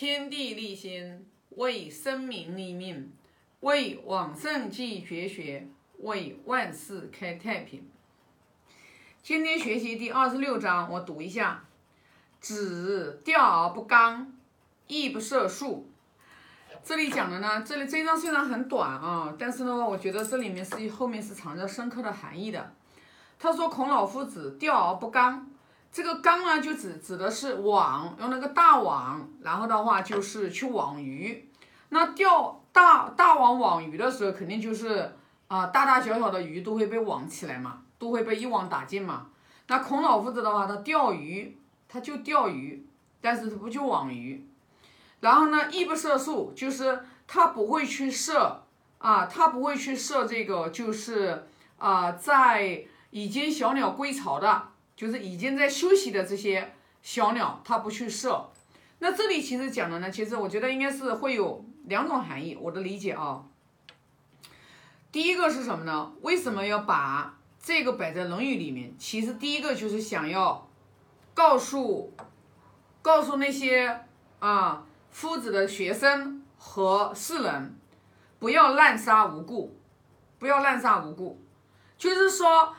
天地立心，为生民立命，为往圣继绝学，为万世开太平。今天学习第二十六章，我读一下：子钓而不刚，亦不涉数。这里讲的呢，这里这一章虽然很短啊，但是呢，我觉得这里面是后面是藏着深刻的含义的。他说孔老夫子钓而不刚。这个缸呢，就指指的是网，用那个大网，然后的话就是去网鱼。那钓大大网网鱼的时候，肯定就是啊，大大小小的鱼都会被网起来嘛，都会被一网打尽嘛。那孔老夫子的话，他钓鱼，他就钓鱼，但是他不去网鱼。然后呢，亦不射数，就是他不会去射啊，他不会去射这个，就是啊，在已经小鸟归巢的。就是已经在休息的这些小鸟，它不去射。那这里其实讲的呢，其实我觉得应该是会有两种含义，我的理解啊。第一个是什么呢？为什么要把这个摆在《论语》里面？其实第一个就是想要告诉告诉那些啊夫子的学生和世人，不要滥杀无辜，不要滥杀无辜，就是说。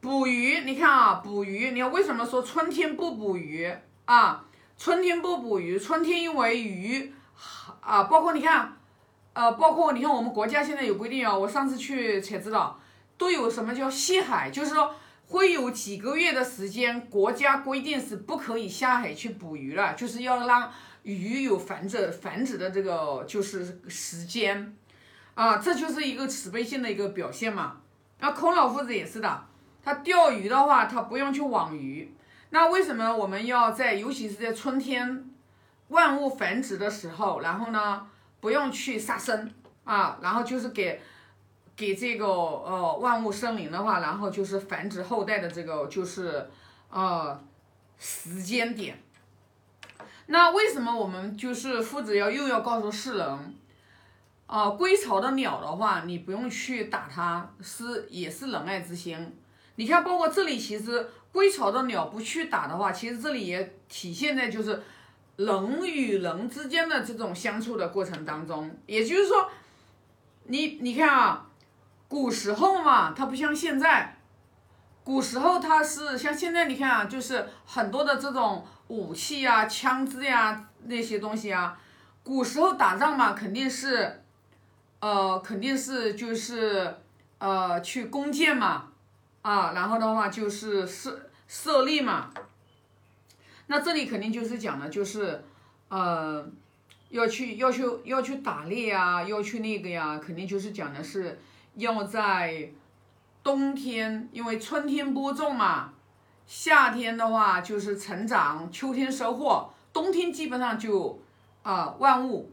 捕鱼，你看啊，捕鱼，你看为什么说春天不捕鱼啊？春天不捕鱼，春天因为鱼啊，包括你看，呃，包括你看我们国家现在有规定啊，我上次去才知道，都有什么叫西海，就是说会有几个月的时间，国家规定是不可以下海去捕鱼了，就是要让鱼有繁殖繁殖的这个就是时间啊，这就是一个慈悲心的一个表现嘛。那孔老夫子也是的。他钓鱼的话，他不用去网鱼。那为什么我们要在，尤其是在春天，万物繁殖的时候，然后呢，不用去杀生啊，然后就是给，给这个呃万物生灵的话，然后就是繁殖后代的这个就是呃时间点。那为什么我们就是夫子要又要告诉世人，啊，归巢的鸟的话，你不用去打它，是也是仁爱之心。你看，包括这里，其实归巢的鸟不去打的话，其实这里也体现在就是人与人之间的这种相处的过程当中。也就是说，你你看啊，古时候嘛，它不像现在，古时候它是像现在，你看啊，就是很多的这种武器呀、枪支呀那些东西啊。古时候打仗嘛，肯定是，呃，肯定是就是呃去弓箭嘛。啊，然后的话就是设设立嘛，那这里肯定就是讲的，就是呃要去要去要去打猎啊，要去那个呀，肯定就是讲的是要在冬天，因为春天播种嘛，夏天的话就是成长，秋天收获，冬天基本上就啊万物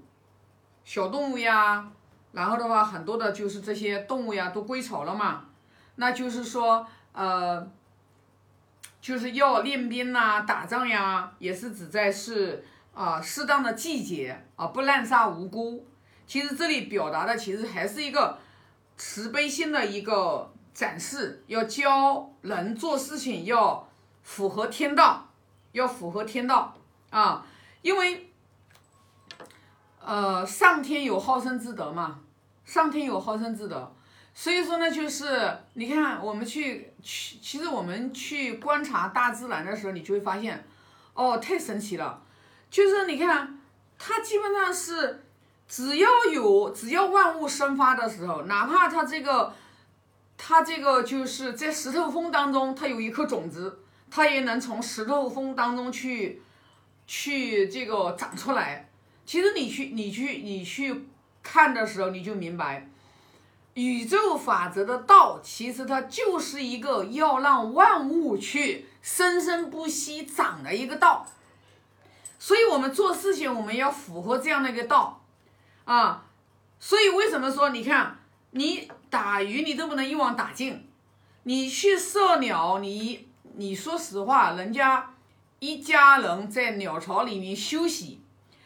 小动物呀，然后的话很多的就是这些动物呀都归巢了嘛。那就是说，呃，就是要练兵呐，打仗呀，也是指在是啊适当的季节啊，不滥杀无辜。其实这里表达的其实还是一个慈悲心的一个展示，要教人做事情要符合天道，要符合天道啊，因为呃上天有好生之德嘛，上天有好生之德。所以说呢，就是你看，我们去去，其实我们去观察大自然的时候，你就会发现，哦，太神奇了。就是你看，它基本上是，只要有只要万物生发的时候，哪怕它这个，它这个就是在石头缝当中，它有一颗种子，它也能从石头缝当中去，去这个长出来。其实你去你去你去看的时候，你就明白。宇宙法则的道，其实它就是一个要让万物去生生不息长的一个道，所以我们做事情我们要符合这样的一个道啊。所以为什么说你看你打鱼你都不能一网打尽，你去射鸟你你说实话，人家一家人在鸟巢里面休息，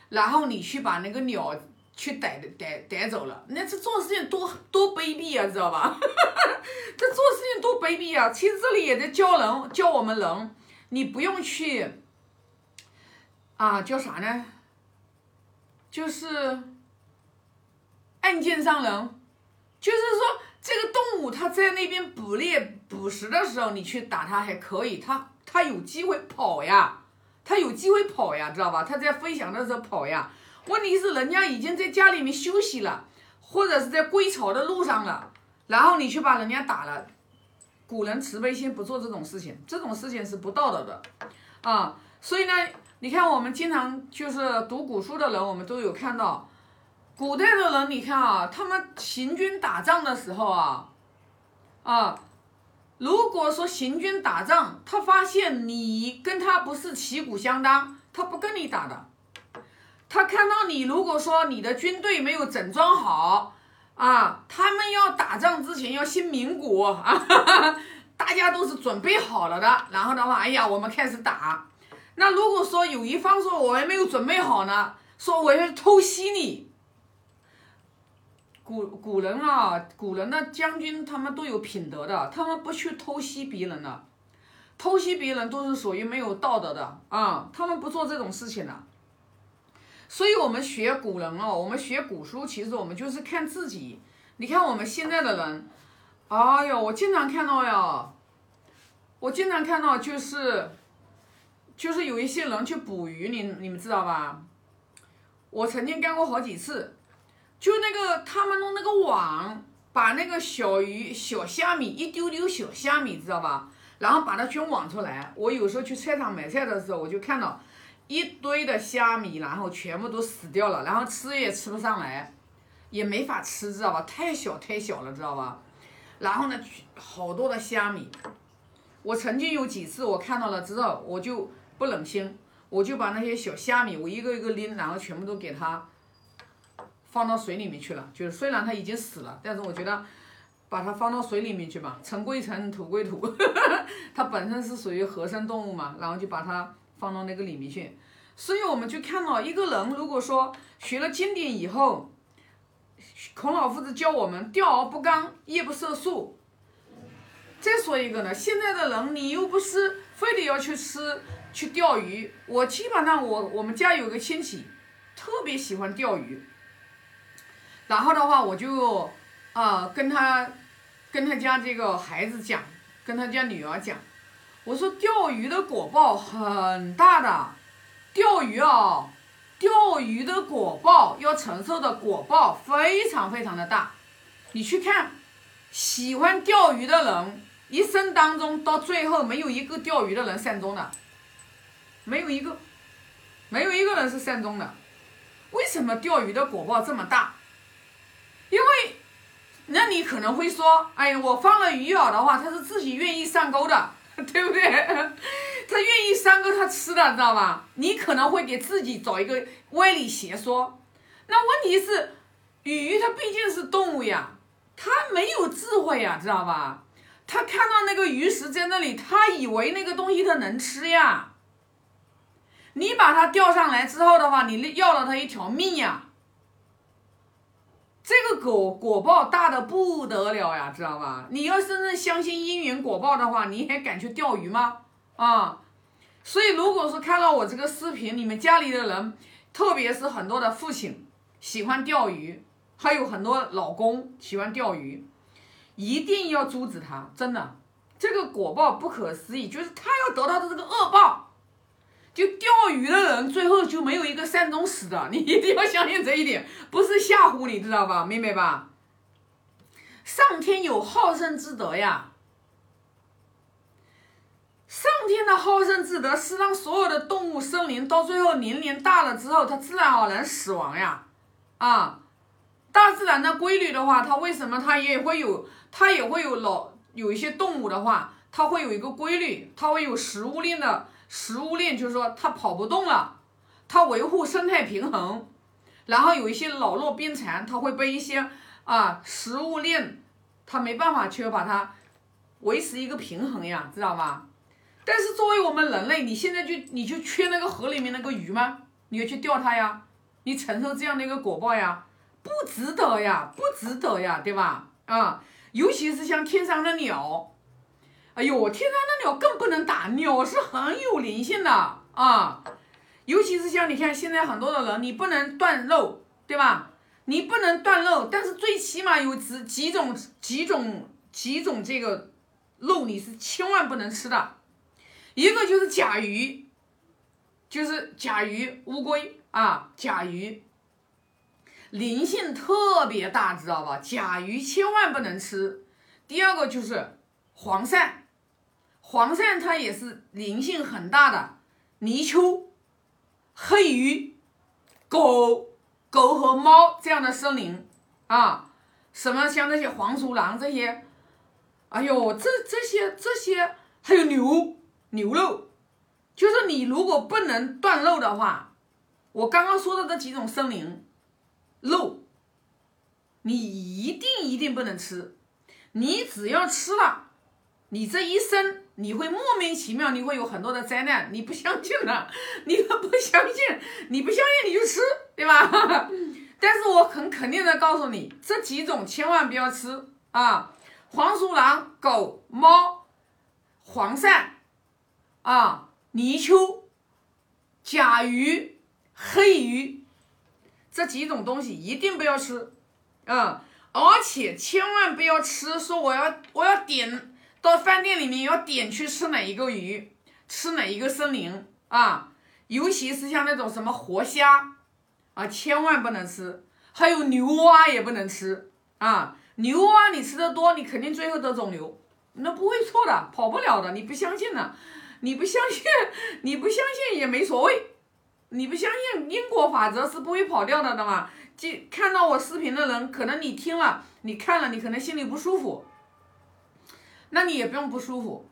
然后你去把那个鸟。去逮逮逮走了，那这做事情多多卑鄙啊，知道吧？这做事情多卑鄙啊！其实这里也在教人，教我们人，你不用去啊，叫啥呢？就是暗箭伤人，就是说这个动物它在那边捕猎捕食的时候，你去打它还可以，它它有机会跑呀，它有机会跑呀，知道吧？它在飞翔的时候跑呀。问题是人家已经在家里面休息了，或者是在归巢的路上了，然后你去把人家打了。古人慈悲心不做这种事情，这种事情是不道德的啊。所以呢，你看我们经常就是读古书的人，我们都有看到，古代的人，你看啊，他们行军打仗的时候啊，啊，如果说行军打仗，他发现你跟他不是旗鼓相当，他不跟你打的。他看到你，如果说你的军队没有整装好，啊，他们要打仗之前要先鸣鼓啊，大家都是准备好了的。然后的话，哎呀，我们开始打。那如果说有一方说我还没有准备好呢，说我要偷袭你。古古人啊，古人的将军他们都有品德的，他们不去偷袭别人的，偷袭别人都是属于没有道德的啊，他们不做这种事情的。所以，我们学古人哦，我们学古书，其实我们就是看自己。你看我们现在的人，哎呦，我经常看到呀，我经常看到就是，就是有一些人去捕鱼，你你们知道吧？我曾经干过好几次，就那个他们弄那个网，把那个小鱼、小虾米一丢丢小虾米，知道吧？然后把它全网出来。我有时候去菜场买菜的时候，我就看到。一堆的虾米，然后全部都死掉了，然后吃也吃不上来，也没法吃，知道吧？太小太小了，知道吧？然后呢，好多的虾米，我曾经有几次我看到了之后，我就不忍心，我就把那些小虾米，我一个一个拎，然后全部都给它放到水里面去了。就是虽然它已经死了，但是我觉得把它放到水里面去吧，尘归尘，土归土，它本身是属于合生动物嘛，然后就把它。放到那个里面去，所以我们就看到一个人，如果说学了经典以后，孔老夫子教我们钓而不刚，夜不射宿。再说一个呢，现在的人你又不是非得要去吃去钓鱼，我基本上我我们家有个亲戚特别喜欢钓鱼，然后的话我就啊跟他跟他家这个孩子讲，跟他家女儿讲。我说钓鱼的果报很大的，钓鱼啊，钓鱼的果报要承受的果报非常非常的大。你去看，喜欢钓鱼的人一生当中到最后没有一个钓鱼的人善终的，没有一个，没有一个人是善终的。为什么钓鱼的果报这么大？因为，那你可能会说，哎呀，我放了鱼饵的话，他是自己愿意上钩的。对不对？他愿意三个他吃的，知道吧？你可能会给自己找一个歪理邪说。那问题是，鱼它毕竟是动物呀，它没有智慧呀，知道吧？它看到那个鱼食在那里，它以为那个东西它能吃呀。你把它钓上来之后的话，你要了它一条命呀。这个果果报大的不得了呀，知道吧？你要真正相信因缘果报的话，你还敢去钓鱼吗？啊！所以如果说看到我这个视频，你们家里的人，特别是很多的父亲喜欢钓鱼，还有很多老公喜欢钓鱼，一定要阻止他，真的，这个果报不可思议，就是他要得到的这个恶报。就钓鱼的人最后就没有一个善终死的，你一定要相信这一点，不是吓唬你，知道吧？明白吧？上天有好生之德呀，上天的好生之德是让所有的动物生灵到最后年龄大了之后，它自然而然死亡呀。啊，大自然的规律的话，它为什么它也会有，它也会有老有一些动物的话，它会有一个规律，它会有食物链的。食物链就是说它跑不动了，它维护生态平衡，然后有一些老弱病残，它会被一些啊食物链，它没办法去把它维持一个平衡呀，知道吗？但是作为我们人类，你现在就你就缺那个河里面那个鱼吗？你要去钓它呀？你承受这样的一个果报呀？不值得呀，不值得呀，对吧？啊，尤其是像天上的鸟。哎呦，天上的鸟更不能打，鸟是很有灵性的啊！尤其是像你看现在很多的人，你不能断肉，对吧？你不能断肉，但是最起码有几几种几种几种这个肉你是千万不能吃的，一个就是甲鱼，就是甲鱼、乌龟啊，甲鱼灵性特别大，知道吧？甲鱼千万不能吃。第二个就是黄鳝，黄鳝它也是灵性很大的，泥鳅、黑鱼、狗。狗和猫这样的生灵啊，什么像那些黄鼠狼这些，哎呦，这这些这些还有牛牛肉，就是你如果不能断肉的话，我刚刚说的这几种生灵肉，你一定一定不能吃，你只要吃了，你这一生。你会莫名其妙，你会有很多的灾难，你不相信了，你不相信，你不相信你就吃，对吧？但是我很肯定的告诉你，这几种千万不要吃啊！黄鼠狼、狗、猫、黄鳝啊、泥鳅、甲鱼、黑鱼这几种东西一定不要吃，啊！而且千万不要吃，说我要我要点。到饭店里面要点去吃哪一个鱼，吃哪一个森林啊？尤其是像那种什么活虾啊，千万不能吃。还有牛蛙也不能吃啊！牛蛙你吃的多，你肯定最后得肿瘤，那不会错的，跑不了的。你不相信呢？你不相信，你不相信也没所谓。你不相信因果法则是不会跑掉的，的嘛？就看到我视频的人，可能你听了，你看了，你可能心里不舒服。那你也不用不舒服，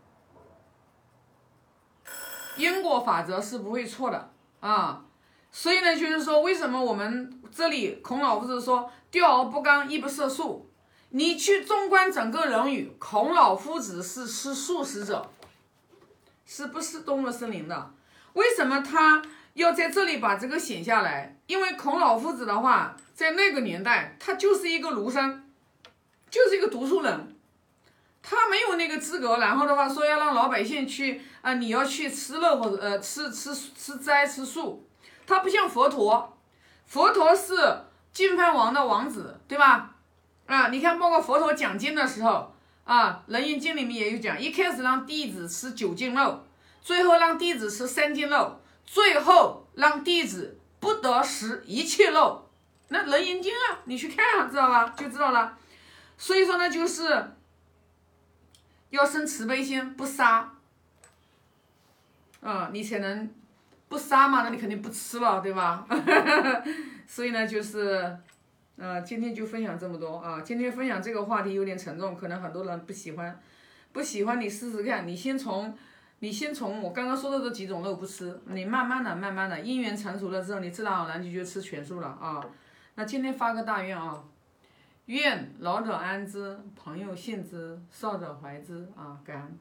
因果法则是不会错的啊，所以呢，就是说，为什么我们这里孔老夫子说“钓而不刚，亦不涉素”？你去纵观整个人语，孔老夫子是吃素食者，是不是动物森林的？为什么他要在这里把这个写下来？因为孔老夫子的话，在那个年代，他就是一个儒生，就是一个读书人。他没有那个资格，然后的话说要让老百姓去啊，你要去吃肉或者呃吃吃吃斋吃素，他不像佛陀，佛陀是净饭王的王子，对吧？啊，你看包括佛陀讲经的时候啊，《楞严经》里面也有讲，一开始让弟子吃九斤肉，最后让弟子吃三斤肉，最后让弟子不得食一切肉。那《楞严经》啊，你去看啊，知道吧？就知道了。所以说呢，就是。要生慈悲心，不杀，啊，你才能不杀嘛？那你肯定不吃了，对吧？所以呢，就是，呃，今天就分享这么多啊。今天分享这个话题有点沉重，可能很多人不喜欢，不喜欢你试试看。你先从，你先从我刚刚说的这几种肉不吃，你慢慢的、慢慢的，因缘成熟了之后，你自然而然就去吃全素了啊。那今天发个大愿啊。愿老者安之，朋友信之，少者怀之啊！感恩。